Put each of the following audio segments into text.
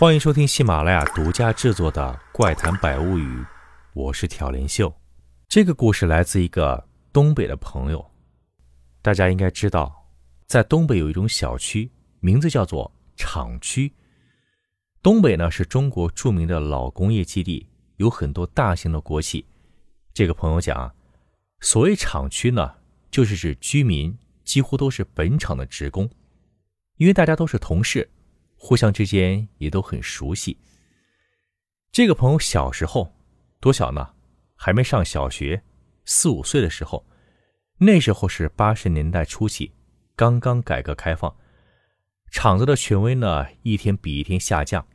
欢迎收听喜马拉雅独家制作的《怪谈百物语》，我是挑帘秀。这个故事来自一个东北的朋友。大家应该知道，在东北有一种小区，名字叫做厂区。东北呢是中国著名的老工业基地，有很多大型的国企。这个朋友讲，所谓厂区呢，就是指居民几乎都是本厂的职工，因为大家都是同事。互相之间也都很熟悉。这个朋友小时候多小呢？还没上小学，四五岁的时候。那时候是八十年代初期，刚刚改革开放，厂子的权威呢一天比一天下降。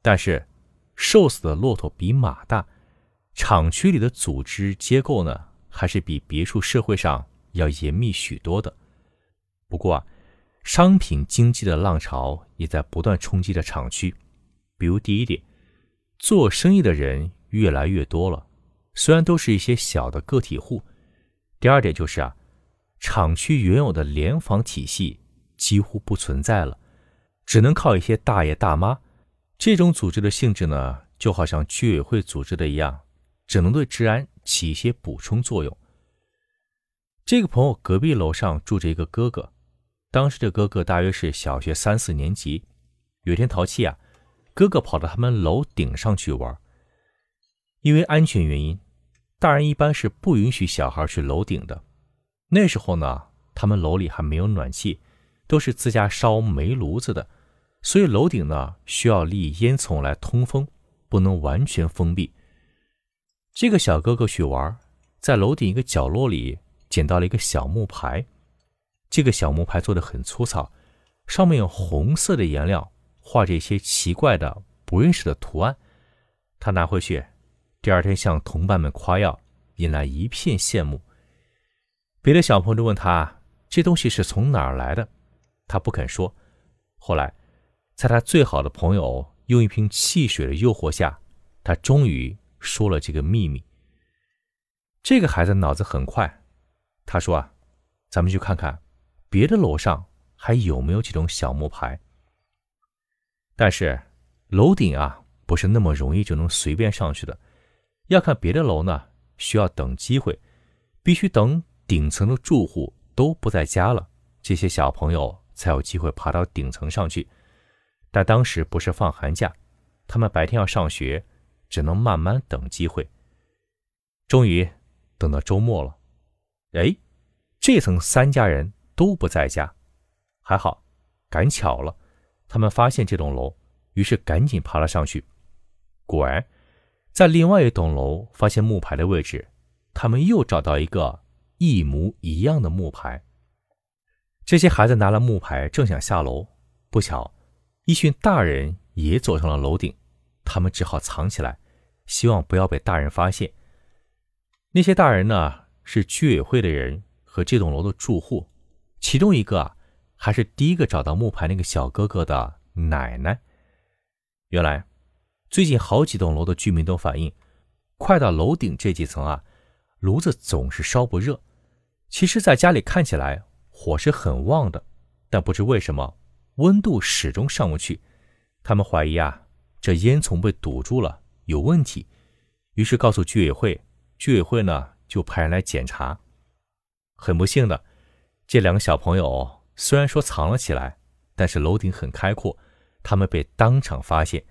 但是，瘦死的骆驼比马大，厂区里的组织结构呢还是比别处社会上要严密许多的。不过啊。商品经济的浪潮也在不断冲击着厂区，比如第一点，做生意的人越来越多了，虽然都是一些小的个体户。第二点就是啊，厂区原有的联防体系几乎不存在了，只能靠一些大爷大妈。这种组织的性质呢，就好像居委会组织的一样，只能对治安起一些补充作用。这个朋友隔壁楼上住着一个哥哥。当时的哥哥大约是小学三四年级，有天淘气啊，哥哥跑到他们楼顶上去玩。因为安全原因，大人一般是不允许小孩去楼顶的。那时候呢，他们楼里还没有暖气，都是自家烧煤炉子的，所以楼顶呢需要立烟囱来通风，不能完全封闭。这个小哥哥去玩，在楼顶一个角落里捡到了一个小木牌。这个小木牌做的很粗糙，上面用红色的颜料画着一些奇怪的、不认识的图案。他拿回去，第二天向同伴们夸耀，引来一片羡慕。别的小朋友问他这东西是从哪儿来的，他不肯说。后来，在他最好的朋友用一瓶汽水的诱惑下，他终于说了这个秘密。这个孩子脑子很快，他说：“啊，咱们去看看。”别的楼上还有没有这种小木牌？但是楼顶啊，不是那么容易就能随便上去的，要看别的楼呢，需要等机会，必须等顶层的住户都不在家了，这些小朋友才有机会爬到顶层上去。但当时不是放寒假，他们白天要上学，只能慢慢等机会。终于等到周末了，哎，这层三家人。都不在家，还好，赶巧了，他们发现这栋楼，于是赶紧爬了上去。果然，在另外一栋楼发现木牌的位置，他们又找到一个一模一样的木牌。这些孩子拿了木牌，正想下楼，不巧，一群大人也走上了楼顶，他们只好藏起来，希望不要被大人发现。那些大人呢，是居委会的人和这栋楼的住户。其中一个啊，还是第一个找到木牌那个小哥哥的奶奶。原来，最近好几栋楼的居民都反映，快到楼顶这几层啊，炉子总是烧不热。其实，在家里看起来火是很旺的，但不知为什么温度始终上不去。他们怀疑啊，这烟囱被堵住了，有问题。于是告诉居委会，居委会呢就派人来检查。很不幸的。这两个小朋友虽然说藏了起来，但是楼顶很开阔，他们被当场发现，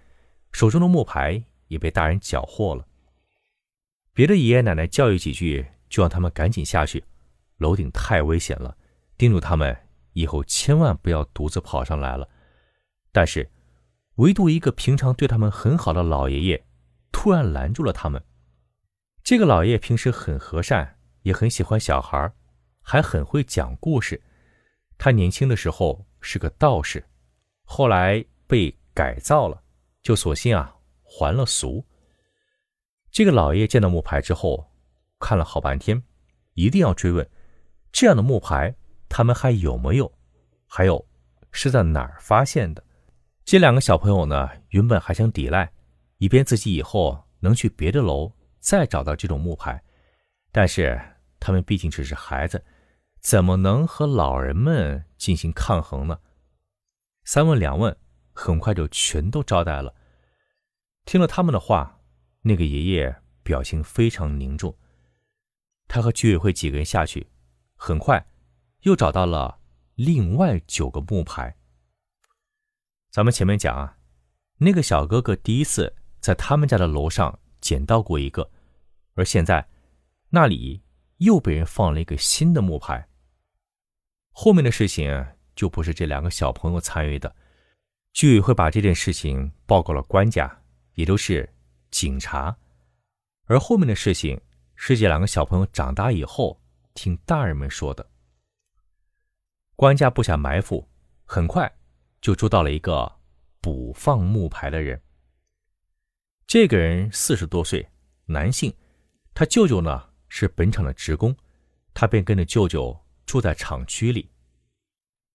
手中的木牌也被大人缴获了。别的爷爷奶奶教育几句，就让他们赶紧下去，楼顶太危险了，叮嘱他们以后千万不要独自跑上来了。但是，唯独一个平常对他们很好的老爷爷，突然拦住了他们。这个老爷爷平时很和善，也很喜欢小孩还很会讲故事。他年轻的时候是个道士，后来被改造了，就索性啊还了俗。这个老爷见到木牌之后，看了好半天，一定要追问：这样的木牌他们还有没有？还有是在哪儿发现的？这两个小朋友呢，原本还想抵赖，以便自己以后能去别的楼再找到这种木牌，但是他们毕竟只是孩子。怎么能和老人们进行抗衡呢？三问两问，很快就全都招待了。听了他们的话，那个爷爷表情非常凝重。他和居委会几个人下去，很快又找到了另外九个木牌。咱们前面讲啊，那个小哥哥第一次在他们家的楼上捡到过一个，而现在那里又被人放了一个新的木牌。后面的事情就不是这两个小朋友参与的，居委会把这件事情报告了官家，也都是警察，而后面的事情是这两个小朋友长大以后听大人们说的。官家布下埋伏，很快。就捉到了一个补放木牌的人。这个人四十多岁，男性，他舅舅呢是本厂的职工，他便跟着舅舅住在厂区里。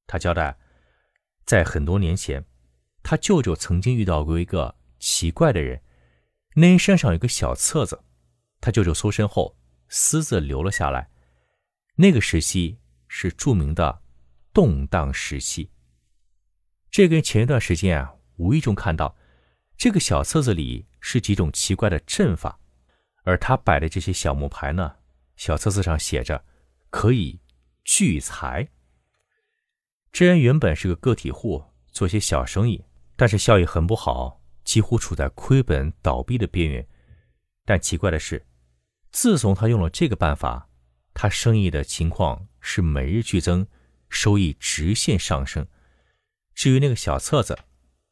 他交代，在很多年前，他舅舅曾经遇到过一个奇怪的人，那人身上有个小册子，他舅舅搜身后私自留了下来。那个时期是著名的动荡时期。这个前一段时间啊，无意中看到这个小册子里是几种奇怪的阵法，而他摆的这些小木牌呢，小册子上写着可以聚财。这人原本是个个体户，做些小生意，但是效益很不好，几乎处在亏本倒闭的边缘。但奇怪的是，自从他用了这个办法，他生意的情况是每日剧增，收益直线上升。至于那个小册子，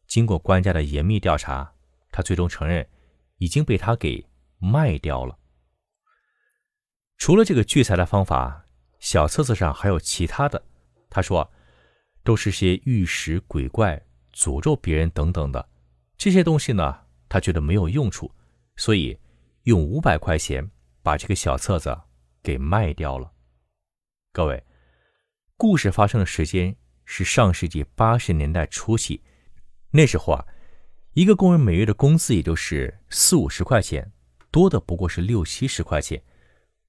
经过官家的严密调查，他最终承认已经被他给卖掉了。除了这个聚财的方法，小册子上还有其他的。他说，都是些玉石鬼怪、诅咒别人等等的这些东西呢。他觉得没有用处，所以用五百块钱把这个小册子给卖掉了。各位，故事发生的时间。是上世纪八十年代初期，那时候啊，一个工人每月的工资也就是四五十块钱，多的不过是六七十块钱。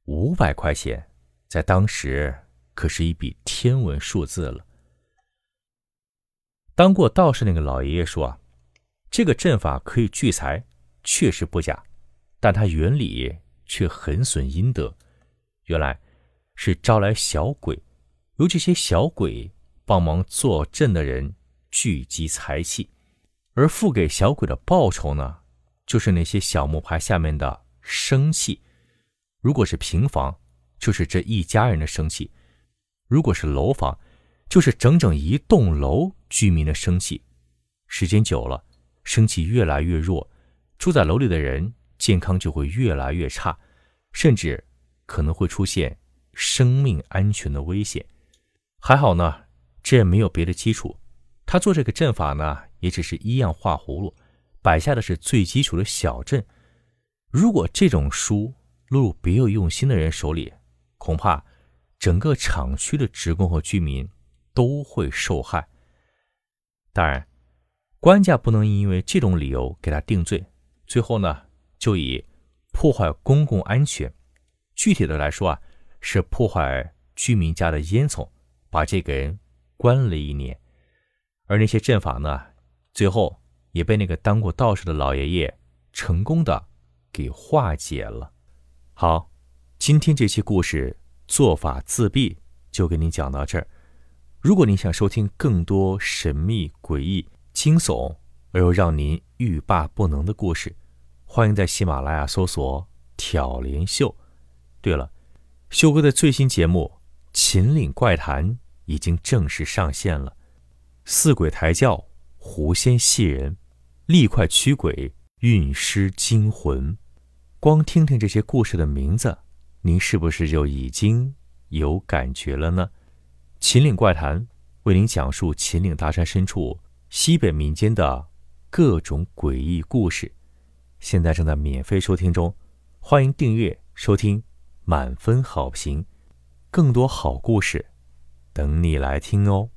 五百块钱在当时可是一笔天文数字了。当过道士那个老爷爷说啊，这个阵法可以聚财，确实不假，但它原理却很损阴德。原来是招来小鬼，由这些小鬼。帮忙坐镇的人聚集财气，而付给小鬼的报酬呢，就是那些小木牌下面的生气。如果是平房，就是这一家人的生气；如果是楼房，就是整整一栋楼居民的生气。时间久了，生气越来越弱，住在楼里的人健康就会越来越差，甚至可能会出现生命安全的危险。还好呢。这也没有别的基础，他做这个阵法呢，也只是一样画葫芦，摆下的是最基础的小阵。如果这种书落入别有用心的人手里，恐怕整个厂区的职工和居民都会受害。当然，官家不能因为这种理由给他定罪，最后呢，就以破坏公共安全，具体的来说啊，是破坏居民家的烟囱，把这个人。关了一年，而那些阵法呢，最后也被那个当过道士的老爷爷成功的给化解了。好，今天这期故事做法自闭就给您讲到这儿。如果您想收听更多神秘、诡异、惊悚而又让您欲罢不能的故事，欢迎在喜马拉雅搜索“挑帘秀”。对了，秀哥的最新节目《秦岭怪谈》。已经正式上线了，四鬼抬轿，狐仙戏人，力快驱鬼，运尸惊魂。光听听这些故事的名字，您是不是就已经有感觉了呢？秦岭怪谈为您讲述秦岭大山深处西北民间的各种诡异故事，现在正在免费收听中，欢迎订阅收听，满分好评，更多好故事。等你来听哦。